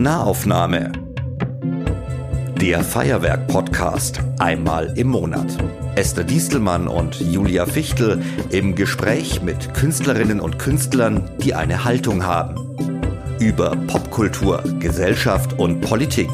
Nahaufnahme. Der Feuerwerk-Podcast einmal im Monat. Esther Diestelmann und Julia Fichtel im Gespräch mit Künstlerinnen und Künstlern, die eine Haltung haben. Über Popkultur, Gesellschaft und Politik.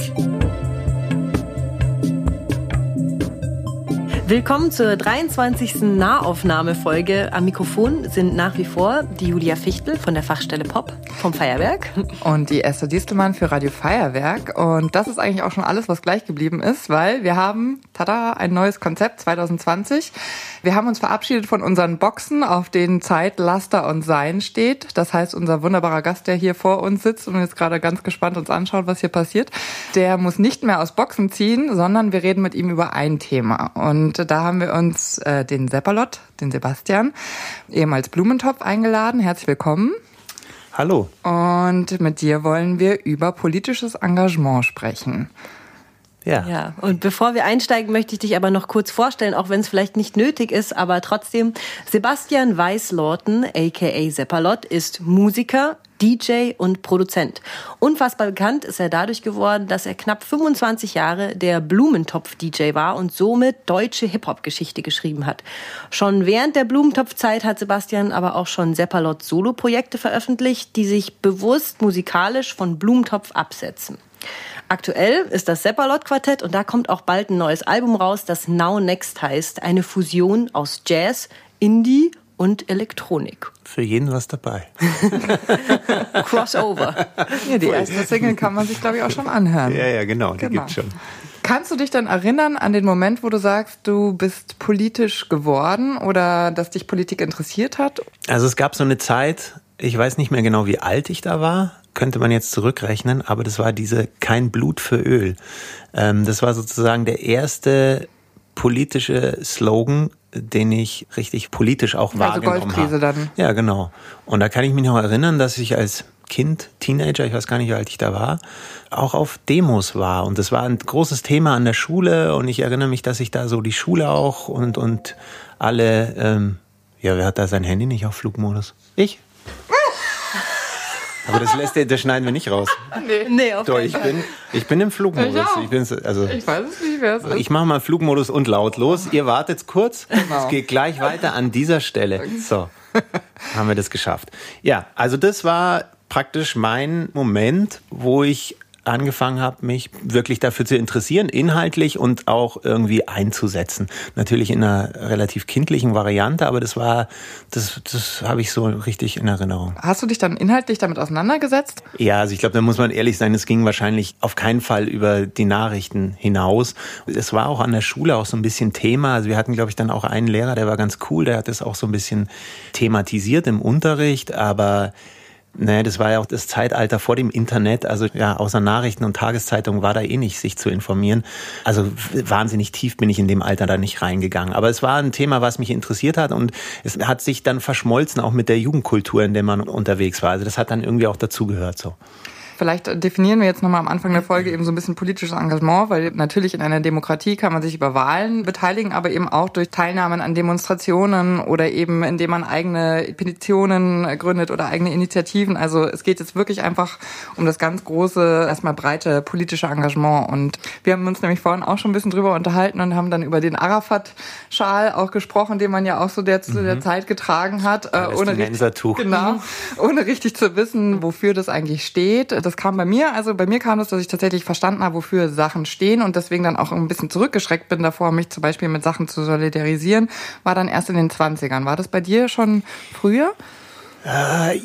Willkommen zur 23. Nahaufnahmefolge. Am Mikrofon sind nach wie vor die Julia Fichtel von der Fachstelle Pop vom Feuerwerk. Und die Esther Distelmann für Radio Feuerwerk. Und das ist eigentlich auch schon alles, was gleich geblieben ist, weil wir haben, tada, ein neues Konzept 2020. Wir haben uns verabschiedet von unseren Boxen, auf denen Zeit, Laster und Sein steht. Das heißt, unser wunderbarer Gast, der hier vor uns sitzt und jetzt gerade ganz gespannt uns anschaut, was hier passiert, der muss nicht mehr aus Boxen ziehen, sondern wir reden mit ihm über ein Thema. Und da haben wir uns äh, den Seppalot, den Sebastian, ehemals Blumentopf eingeladen. Herzlich willkommen. Hallo. Und mit dir wollen wir über politisches Engagement sprechen. Ja. ja. Und bevor wir einsteigen, möchte ich dich aber noch kurz vorstellen, auch wenn es vielleicht nicht nötig ist, aber trotzdem. Sebastian Weißlorten, aka Seppalot, ist Musiker, DJ und Produzent. Unfassbar bekannt ist er dadurch geworden, dass er knapp 25 Jahre der Blumentopf-DJ war und somit deutsche Hip-Hop-Geschichte geschrieben hat. Schon während der Blumentopf-Zeit hat Sebastian aber auch schon Seppalot Solo-Projekte veröffentlicht, die sich bewusst musikalisch von Blumentopf absetzen. Aktuell ist das Seppalot-Quartett und da kommt auch bald ein neues Album raus, das Now Next heißt. Eine Fusion aus Jazz, Indie und Elektronik. Für jeden was dabei. Crossover. Ja, die erste Single kann man sich, glaube ich, auch schon anhören. Ja, ja, genau, die genau. gibt's schon. Kannst du dich dann erinnern an den Moment, wo du sagst, du bist politisch geworden oder dass dich Politik interessiert hat? Also es gab so eine Zeit, ich weiß nicht mehr genau, wie alt ich da war, könnte man jetzt zurückrechnen, aber das war diese Kein Blut für Öl. Ähm, das war sozusagen der erste politische Slogan, den ich richtig politisch auch also wahrgenommen Goldkrise habe. Dann. Ja, genau. Und da kann ich mich noch erinnern, dass ich als Kind, Teenager, ich weiß gar nicht, wie alt ich da war, auch auf Demos war. Und das war ein großes Thema an der Schule. Und ich erinnere mich, dass ich da so die Schule auch und, und alle, ähm, ja, wer hat da sein Handy nicht auf Flugmodus? Ich? Aber das lässt das schneiden wir nicht raus. Nee, nee auf Doch, ich bin, ich bin im Flugmodus. Ich, ich, bin, also, ich weiß es nicht, wer es ist. Ich mache mal Flugmodus und lautlos. Ihr wartet kurz. Genau. Es geht gleich weiter an dieser Stelle. So, haben wir das geschafft. Ja, also das war praktisch mein Moment, wo ich angefangen habe, mich wirklich dafür zu interessieren, inhaltlich und auch irgendwie einzusetzen. Natürlich in einer relativ kindlichen Variante, aber das war, das, das habe ich so richtig in Erinnerung. Hast du dich dann inhaltlich damit auseinandergesetzt? Ja, also ich glaube, da muss man ehrlich sein, es ging wahrscheinlich auf keinen Fall über die Nachrichten hinaus. Es war auch an der Schule auch so ein bisschen Thema. Also wir hatten, glaube ich, dann auch einen Lehrer, der war ganz cool, der hat das auch so ein bisschen thematisiert im Unterricht, aber Nee, das war ja auch das Zeitalter vor dem Internet. Also ja, außer Nachrichten und Tageszeitungen war da eh nicht, sich zu informieren. Also wahnsinnig tief bin ich in dem Alter da nicht reingegangen. Aber es war ein Thema, was mich interessiert hat und es hat sich dann verschmolzen, auch mit der Jugendkultur, in der man unterwegs war. Also das hat dann irgendwie auch dazugehört so. Vielleicht definieren wir jetzt nochmal am Anfang der Folge eben so ein bisschen politisches Engagement, weil natürlich in einer Demokratie kann man sich über Wahlen beteiligen, aber eben auch durch Teilnahmen an Demonstrationen oder eben indem man eigene Petitionen gründet oder eigene Initiativen. Also es geht jetzt wirklich einfach um das ganz große, erstmal breite politische Engagement. Und wir haben uns nämlich vorhin auch schon ein bisschen drüber unterhalten und haben dann über den Arafat-Schal auch gesprochen, den man ja auch so der, zu der mhm. Zeit getragen hat, äh, ohne richtig, genau, ohne richtig zu wissen, wofür das eigentlich steht das kam bei mir. Also bei mir kam das, dass ich tatsächlich verstanden habe, wofür Sachen stehen und deswegen dann auch ein bisschen zurückgeschreckt bin davor, mich zum Beispiel mit Sachen zu solidarisieren, war dann erst in den 20ern. War das bei dir schon früher? Äh,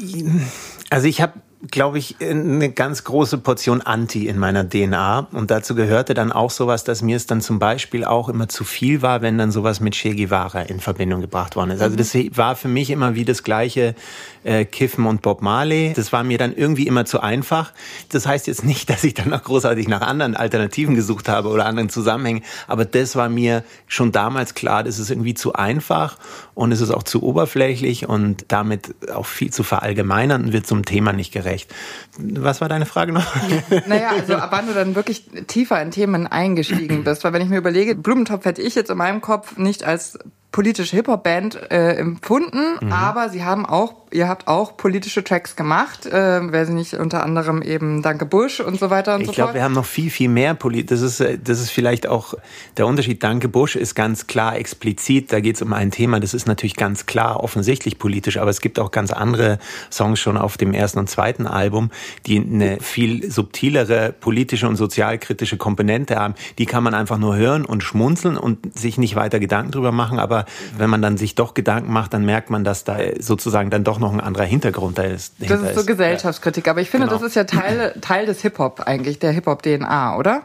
also ich habe glaube ich, eine ganz große Portion Anti in meiner DNA. Und dazu gehörte dann auch sowas, dass mir es dann zum Beispiel auch immer zu viel war, wenn dann sowas mit Che Guevara in Verbindung gebracht worden ist. Also das war für mich immer wie das gleiche äh, Kiffen und Bob Marley. Das war mir dann irgendwie immer zu einfach. Das heißt jetzt nicht, dass ich dann noch großartig nach anderen Alternativen gesucht habe oder anderen Zusammenhängen. Aber das war mir schon damals klar, das ist irgendwie zu einfach und es ist auch zu oberflächlich und damit auch viel zu verallgemeinern und wird zum Thema nicht gerecht recht. Was war deine Frage noch? Naja, also ab wann du dann wirklich tiefer in Themen eingestiegen bist. Weil wenn ich mir überlege, Blumentopf hätte ich jetzt in meinem Kopf nicht als politische Hip-Hop-Band äh, empfunden, mhm. aber sie haben auch Ihr habt auch politische Tracks gemacht, äh, wer sie nicht unter anderem eben Danke Bush und so weiter und ich so fort. Ich glaube, wir haben noch viel, viel mehr Polit. Das ist, äh, das ist vielleicht auch der Unterschied. Danke Bush ist ganz klar explizit. Da geht es um ein Thema. Das ist natürlich ganz klar offensichtlich politisch, aber es gibt auch ganz andere Songs schon auf dem ersten und zweiten Album, die eine viel subtilere politische und sozialkritische Komponente haben. Die kann man einfach nur hören und schmunzeln und sich nicht weiter Gedanken drüber machen. Aber wenn man dann sich doch Gedanken macht, dann merkt man, dass da sozusagen dann doch noch ein anderer Hintergrund da ist. Das ist so Gesellschaftskritik. Aber ich finde, genau. das ist ja Teil, Teil des Hip-Hop eigentlich, der Hip-Hop-DNA, oder?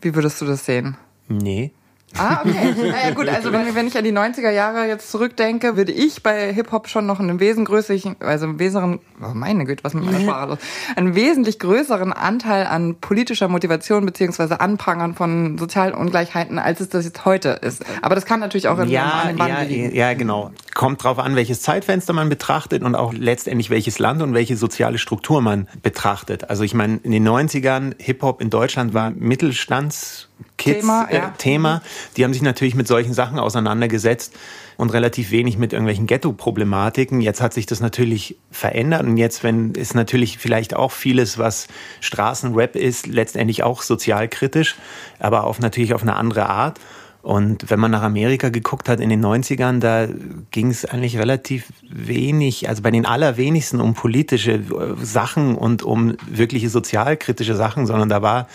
Wie würdest du das sehen? Nee. Ah, okay. Naja, gut, also wenn, wenn ich an die 90er Jahre jetzt zurückdenke, würde ich bei Hip-Hop schon noch einen wesentlich, also einen wesentlichen, oh meine Güte, was mit meiner Sprache los, einen wesentlich größeren Anteil an politischer Motivation beziehungsweise Anprangern von sozialen Ungleichheiten, als es das jetzt heute ist. Aber das kann natürlich auch in ja, einem ja, liegen. Ja, genau. Kommt drauf an, welches Zeitfenster man betrachtet und auch letztendlich welches Land und welche soziale Struktur man betrachtet. Also ich meine, in den 90ern Hip-Hop in Deutschland war Mittelstands Kids Thema, äh, ja. Thema. Die haben sich natürlich mit solchen Sachen auseinandergesetzt und relativ wenig mit irgendwelchen Ghetto-Problematiken. Jetzt hat sich das natürlich verändert und jetzt, wenn ist natürlich vielleicht auch vieles, was Straßenrap ist, letztendlich auch sozialkritisch, aber auf natürlich auf eine andere Art. Und wenn man nach Amerika geguckt hat in den 90ern, da ging es eigentlich relativ wenig, also bei den allerwenigsten um politische äh, Sachen und um wirkliche sozialkritische Sachen, sondern da war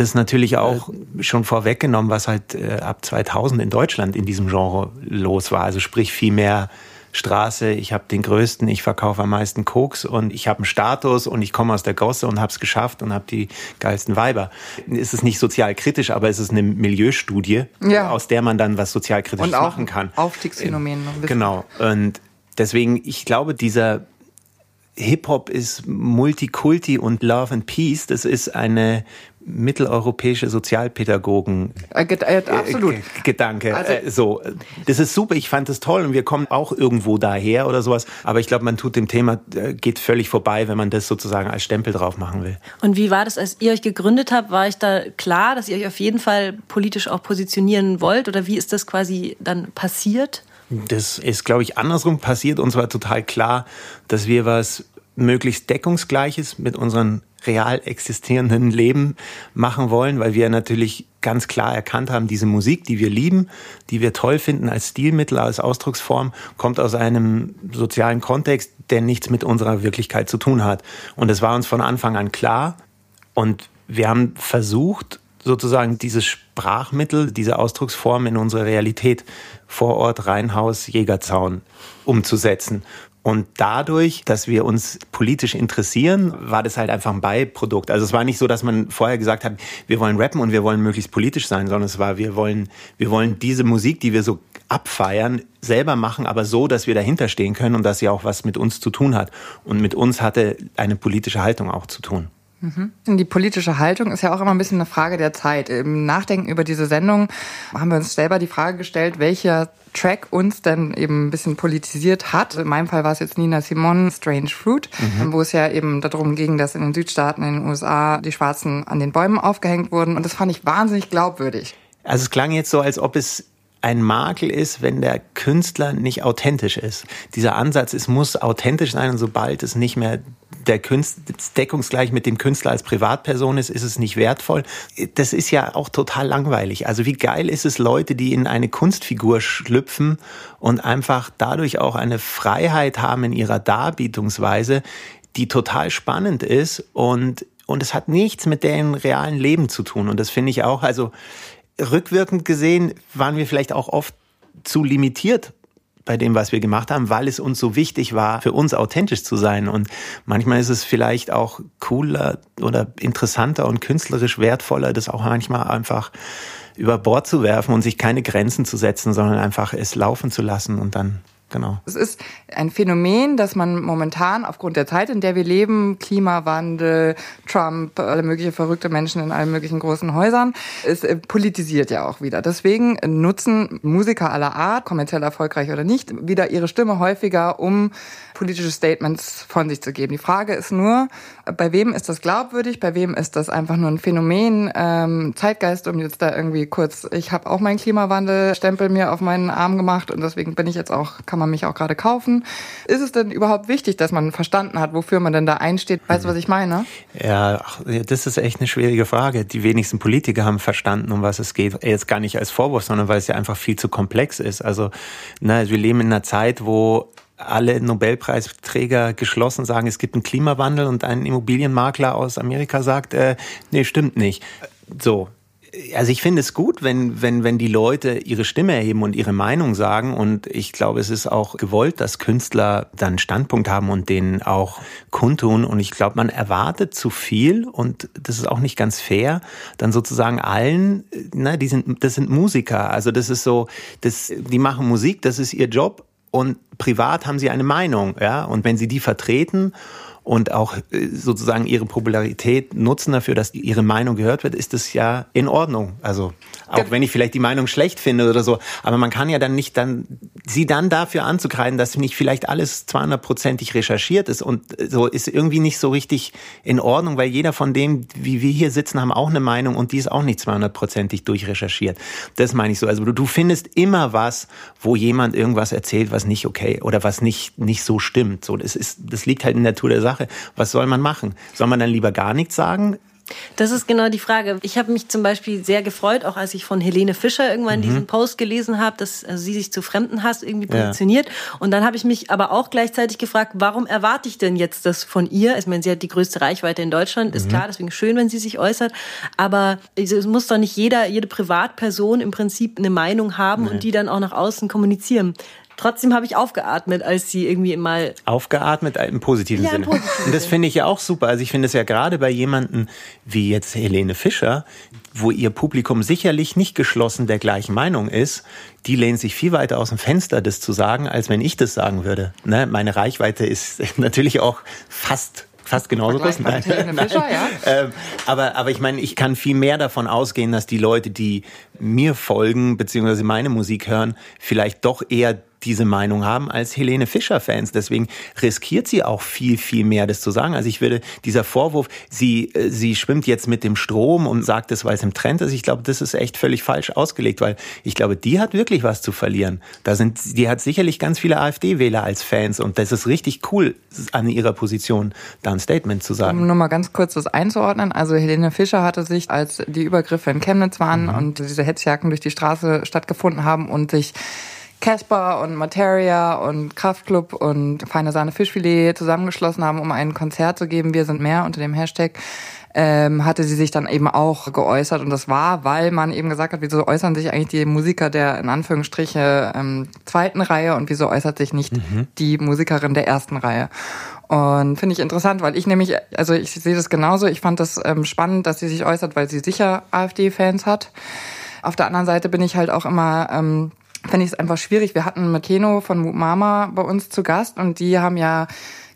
das natürlich auch schon vorweggenommen, was halt äh, ab 2000 in Deutschland in diesem Genre los war. Also sprich viel mehr Straße, ich habe den größten, ich verkaufe am meisten Koks und ich habe einen Status und ich komme aus der Gosse und habe es geschafft und habe die geilsten Weiber. Es ist nicht sozial kritisch, aber es ist eine Milieustudie, ja. aus der man dann was sozialkritisches machen kann. Aufstiegsphänomen. Genau. Und deswegen, ich glaube, dieser Hip-Hop ist Multikulti und Love and Peace. Das ist eine mitteleuropäische Sozialpädagogen äh, äh, absolut. Gedanke. Also, äh, so, das ist super. Ich fand das toll und wir kommen auch irgendwo daher oder sowas. Aber ich glaube, man tut dem Thema äh, geht völlig vorbei, wenn man das sozusagen als Stempel drauf machen will. Und wie war das, als ihr euch gegründet habt? War ich da klar, dass ihr euch auf jeden Fall politisch auch positionieren wollt? Oder wie ist das quasi dann passiert? Das ist, glaube ich, andersrum passiert. Und zwar total klar, dass wir was möglichst deckungsgleiches mit unseren real existierenden Leben machen wollen, weil wir natürlich ganz klar erkannt haben, diese Musik, die wir lieben, die wir toll finden als Stilmittel, als Ausdrucksform, kommt aus einem sozialen Kontext, der nichts mit unserer Wirklichkeit zu tun hat. Und es war uns von Anfang an klar. Und wir haben versucht, sozusagen dieses Sprachmittel, diese Ausdrucksform in unsere Realität vor Ort, Rheinhaus, Jägerzaun umzusetzen. Und dadurch, dass wir uns politisch interessieren, war das halt einfach ein Beiprodukt. Also es war nicht so, dass man vorher gesagt hat, wir wollen rappen und wir wollen möglichst politisch sein, sondern es war, wir wollen, wir wollen diese Musik, die wir so abfeiern, selber machen, aber so, dass wir dahinter stehen können und dass sie auch was mit uns zu tun hat. Und mit uns hatte eine politische Haltung auch zu tun. Mhm. Die politische Haltung ist ja auch immer ein bisschen eine Frage der Zeit. Im Nachdenken über diese Sendung haben wir uns selber die Frage gestellt, welcher Track uns denn eben ein bisschen politisiert hat. In meinem Fall war es jetzt Nina Simone, Strange Fruit, mhm. wo es ja eben darum ging, dass in den Südstaaten, in den USA, die Schwarzen an den Bäumen aufgehängt wurden. Und das fand ich wahnsinnig glaubwürdig. Also es klang jetzt so, als ob es ein Makel ist, wenn der Künstler nicht authentisch ist. Dieser Ansatz, es muss authentisch sein und sobald es nicht mehr der Künstler deckungsgleich mit dem Künstler als Privatperson ist, ist es nicht wertvoll. Das ist ja auch total langweilig. Also wie geil ist es Leute, die in eine Kunstfigur schlüpfen und einfach dadurch auch eine Freiheit haben in ihrer Darbietungsweise, die total spannend ist und und es hat nichts mit deren realen Leben zu tun. Und das finde ich auch, also rückwirkend gesehen waren wir vielleicht auch oft zu limitiert bei dem, was wir gemacht haben, weil es uns so wichtig war, für uns authentisch zu sein. Und manchmal ist es vielleicht auch cooler oder interessanter und künstlerisch wertvoller, das auch manchmal einfach über Bord zu werfen und sich keine Grenzen zu setzen, sondern einfach es laufen zu lassen und dann genau. Es ist ein Phänomen, dass man momentan aufgrund der Zeit, in der wir leben, Klimawandel, Trump, alle möglichen verrückte Menschen in allen möglichen großen Häusern, es äh, politisiert ja auch wieder. Deswegen nutzen Musiker aller Art, kommerziell erfolgreich oder nicht, wieder ihre Stimme häufiger, um politische Statements von sich zu geben. Die Frage ist nur, bei wem ist das glaubwürdig, bei wem ist das einfach nur ein Phänomen, ähm, Zeitgeist, um jetzt da irgendwie kurz, ich habe auch meinen Klimawandelstempel mir auf meinen Arm gemacht und deswegen bin ich jetzt auch, kann man mich auch gerade kaufen. Ist es denn überhaupt wichtig, dass man verstanden hat, wofür man denn da einsteht? Weißt du, was ich meine? Ja, das ist echt eine schwierige Frage. Die wenigsten Politiker haben verstanden, um was es geht. Jetzt gar nicht als Vorwurf, sondern weil es ja einfach viel zu komplex ist. Also, na, wir leben in einer Zeit, wo alle Nobelpreisträger geschlossen sagen, es gibt einen Klimawandel und ein Immobilienmakler aus Amerika sagt, äh, nee, stimmt nicht. So, also ich finde es gut, wenn, wenn, wenn die Leute ihre Stimme erheben und ihre Meinung sagen. Und ich glaube, es ist auch gewollt, dass Künstler dann Standpunkt haben und den auch kundtun. Und ich glaube, man erwartet zu viel und das ist auch nicht ganz fair, dann sozusagen allen, ne, die sind, das sind Musiker. Also das ist so, das, die machen Musik, das ist ihr Job und privat haben sie eine Meinung, ja. Und wenn sie die vertreten und auch äh, sozusagen ihre Popularität nutzen dafür, dass ihre Meinung gehört wird, ist das ja in Ordnung. Also auch wenn ich vielleicht die Meinung schlecht finde oder so, aber man kann ja dann nicht dann sie dann dafür anzukreiden, dass nicht vielleicht alles 200-prozentig recherchiert ist und so ist irgendwie nicht so richtig in Ordnung, weil jeder von dem, wie wir hier sitzen, haben auch eine Meinung und die ist auch nicht 200-prozentig durchrecherchiert. Das meine ich so. Also du, du findest immer was, wo jemand irgendwas erzählt, was nicht okay oder was nicht nicht so stimmt. So das ist das liegt halt in der Natur der Sache. Sache. Was soll man machen? Soll man dann lieber gar nichts sagen? Das ist genau die Frage. Ich habe mich zum Beispiel sehr gefreut, auch als ich von Helene Fischer irgendwann mhm. diesen Post gelesen habe, dass also sie sich zu Fremdenhass irgendwie positioniert. Ja. Und dann habe ich mich aber auch gleichzeitig gefragt, warum erwarte ich denn jetzt das von ihr? Ich meine, sie hat die größte Reichweite in Deutschland, ist mhm. klar, deswegen schön, wenn sie sich äußert. Aber es muss doch nicht jeder, jede Privatperson im Prinzip eine Meinung haben nee. und die dann auch nach außen kommunizieren. Trotzdem habe ich aufgeatmet, als sie irgendwie mal. Aufgeatmet im positiven ja, Sinne. Im positiven Und das finde ich ja auch super. Also ich finde es ja gerade bei jemanden wie jetzt Helene Fischer, wo ihr Publikum sicherlich nicht geschlossen der gleichen Meinung ist, die lehnt sich viel weiter aus dem Fenster, das zu sagen, als wenn ich das sagen würde. Ne? Meine Reichweite ist natürlich auch fast fast genauso groß. Nein, nein. Fischer, ja. ähm, aber, aber ich meine, ich kann viel mehr davon ausgehen, dass die Leute, die mir folgen, beziehungsweise meine Musik hören, vielleicht doch eher diese Meinung haben als Helene Fischer-Fans. Deswegen riskiert sie auch viel, viel mehr, das zu sagen. Also ich würde, dieser Vorwurf, sie, äh, sie schwimmt jetzt mit dem Strom und sagt es, weil es im Trend ist, ich glaube, das ist echt völlig falsch ausgelegt, weil ich glaube, die hat wirklich was zu verlieren. Da sind, die hat sicherlich ganz viele AfD-Wähler als Fans und das ist richtig cool, an ihrer Position da ein Statement zu sagen. Um nur mal ganz kurz das einzuordnen. Also Helene Fischer hatte sich, als die Übergriffe in Chemnitz waren mhm. und diese Hetzjacken durch die Straße stattgefunden haben und sich Casper und Materia und Kraftclub und Feine Sahne Fischfilet zusammengeschlossen haben, um ein Konzert zu geben. Wir sind mehr unter dem Hashtag. Ähm, hatte sie sich dann eben auch geäußert und das war, weil man eben gesagt hat, wieso äußern sich eigentlich die Musiker der in Anführungsstriche ähm, zweiten Reihe und wieso äußert sich nicht mhm. die Musikerin der ersten Reihe. Und finde ich interessant, weil ich nämlich, also ich sehe das genauso, ich fand das ähm, spannend, dass sie sich äußert, weil sie sicher AfD-Fans hat. Auf der anderen Seite bin ich halt auch immer ähm, fände ich es einfach schwierig. Wir hatten Makeno von Mama bei uns zu Gast und die haben ja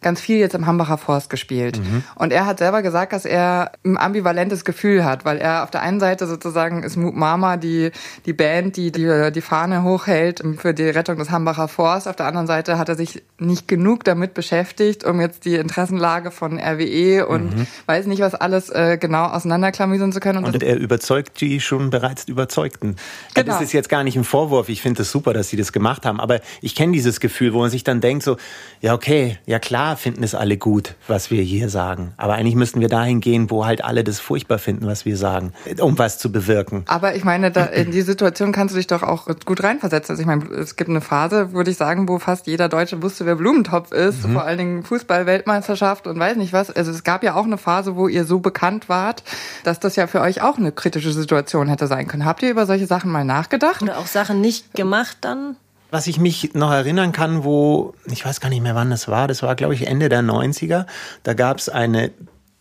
ganz viel jetzt im Hambacher Forst gespielt. Mhm. Und er hat selber gesagt, dass er ein ambivalentes Gefühl hat, weil er auf der einen Seite sozusagen ist Moop Mama die, die Band, die, die die Fahne hochhält für die Rettung des Hambacher Forst. Auf der anderen Seite hat er sich nicht genug damit beschäftigt, um jetzt die Interessenlage von RWE und mhm. weiß nicht, was alles äh, genau auseinanderklamüsern zu können. Und, und er überzeugt die schon bereits Überzeugten. Genau. Das ist jetzt gar nicht ein Vorwurf. Ich finde es super, dass sie das gemacht haben. Aber ich kenne dieses Gefühl, wo man sich dann denkt so, ja okay, ja klar, finden es alle gut, was wir hier sagen. Aber eigentlich müssten wir dahin gehen, wo halt alle das furchtbar finden, was wir sagen, um was zu bewirken. Aber ich meine, da, in die Situation kannst du dich doch auch gut reinversetzen. Also ich meine, es gibt eine Phase, würde ich sagen, wo fast jeder Deutsche wusste, wer Blumentopf ist. Mhm. Vor allen Dingen Fußball-Weltmeisterschaft und weiß nicht was. Also es gab ja auch eine Phase, wo ihr so bekannt wart, dass das ja für euch auch eine kritische Situation hätte sein können. Habt ihr über solche Sachen mal nachgedacht? Oder auch Sachen nicht gemacht dann? Was ich mich noch erinnern kann, wo, ich weiß gar nicht mehr wann das war, das war glaube ich Ende der 90er, da gab es eine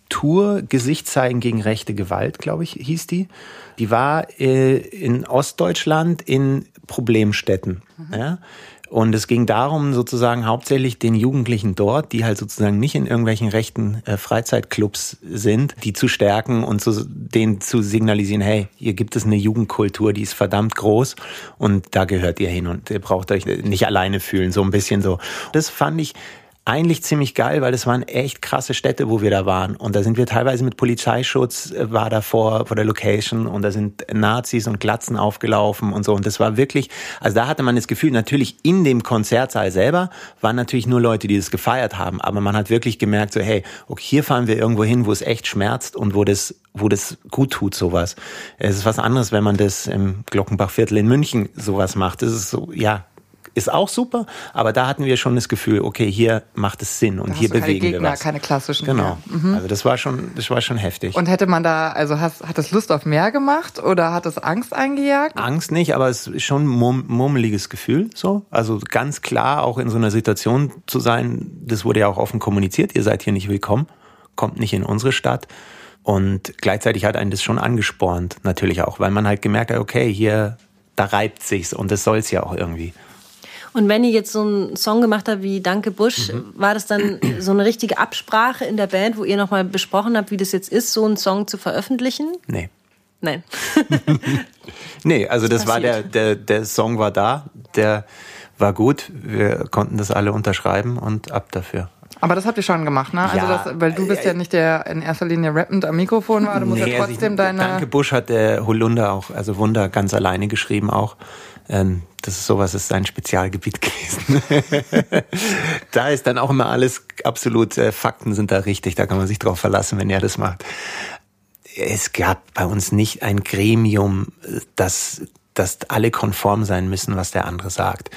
Tour Gesicht zeigen gegen rechte Gewalt, glaube ich, hieß die. Die war äh, in Ostdeutschland in Problemstädten. Mhm. Ja? Und es ging darum, sozusagen hauptsächlich den Jugendlichen dort, die halt sozusagen nicht in irgendwelchen rechten äh, Freizeitclubs sind, die zu stärken und zu, denen zu signalisieren, hey, hier gibt es eine Jugendkultur, die ist verdammt groß und da gehört ihr hin und ihr braucht euch nicht alleine fühlen, so ein bisschen so. Das fand ich eigentlich ziemlich geil, weil das waren echt krasse Städte, wo wir da waren. Und da sind wir teilweise mit Polizeischutz, äh, war da vor, vor der Location und da sind Nazis und Glatzen aufgelaufen und so. Und das war wirklich, also da hatte man das Gefühl, natürlich in dem Konzertsaal selber waren natürlich nur Leute, die das gefeiert haben. Aber man hat wirklich gemerkt, so, hey, okay, hier fahren wir irgendwo hin, wo es echt schmerzt und wo das, wo das gut tut, sowas. Es ist was anderes, wenn man das im Glockenbachviertel in München sowas macht. Das ist so, ja, ist auch super, aber da hatten wir schon das Gefühl, okay, hier macht es Sinn und hier bewegen Gegner, wir was. keine klassischen. Genau. Mhm. Also das war schon, das war schon heftig. Und hätte man da, also hat, hat es Lust auf mehr gemacht oder hat es Angst eingejagt? Angst nicht, aber es ist schon ein murm, murmeliges Gefühl, so. Also ganz klar auch in so einer Situation zu sein, das wurde ja auch offen kommuniziert, ihr seid hier nicht willkommen, kommt nicht in unsere Stadt. Und gleichzeitig hat einen das schon angespornt, natürlich auch, weil man halt gemerkt hat, okay, hier, da reibt sich's und das soll's ja auch irgendwie. Und wenn ihr jetzt so einen Song gemacht habt wie Danke Busch, mhm. war das dann so eine richtige Absprache in der Band, wo ihr nochmal besprochen habt, wie das jetzt ist, so einen Song zu veröffentlichen? Nee. Nein. nee, also das, das war der, der, der Song war da, der war gut, wir konnten das alle unterschreiben und ab dafür. Aber das habt ihr schon gemacht, ne? Also ja, das, weil du bist ja äh, nicht der in erster Linie rappend am Mikrofon war, du musst nee, ja trotzdem also ich, deine. Danke Busch hat der Holunder auch, also Wunder ganz alleine geschrieben auch. Ähm, das ist sowas ist sein Spezialgebiet gewesen. da ist dann auch immer alles absolut, äh, Fakten sind da richtig, da kann man sich drauf verlassen, wenn er das macht. Es gab bei uns nicht ein Gremium, das, das alle konform sein müssen, was der andere sagt.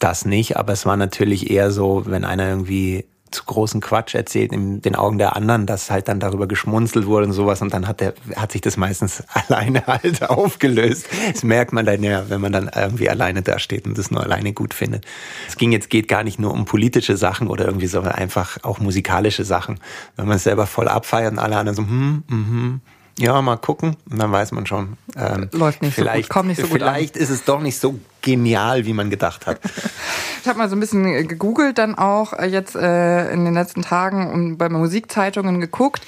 Das nicht, aber es war natürlich eher so, wenn einer irgendwie zu großen Quatsch erzählt in den Augen der anderen, dass halt dann darüber geschmunzelt wurde und sowas und dann hat der, hat sich das meistens alleine halt aufgelöst. Das merkt man dann ja, wenn man dann irgendwie alleine da steht und das nur alleine gut findet. Es ging jetzt, geht gar nicht nur um politische Sachen oder irgendwie so, einfach auch musikalische Sachen. Wenn man es selber voll abfeiert und alle anderen so, hm, mhm, ja, mal gucken. Und dann weiß man schon. Ähm, Läuft nicht vielleicht, so gut, kommt nicht so gut Vielleicht an. ist es doch nicht so genial, wie man gedacht hat. ich habe mal so ein bisschen gegoogelt, dann auch äh, jetzt äh, in den letzten Tagen und bei Musikzeitungen geguckt.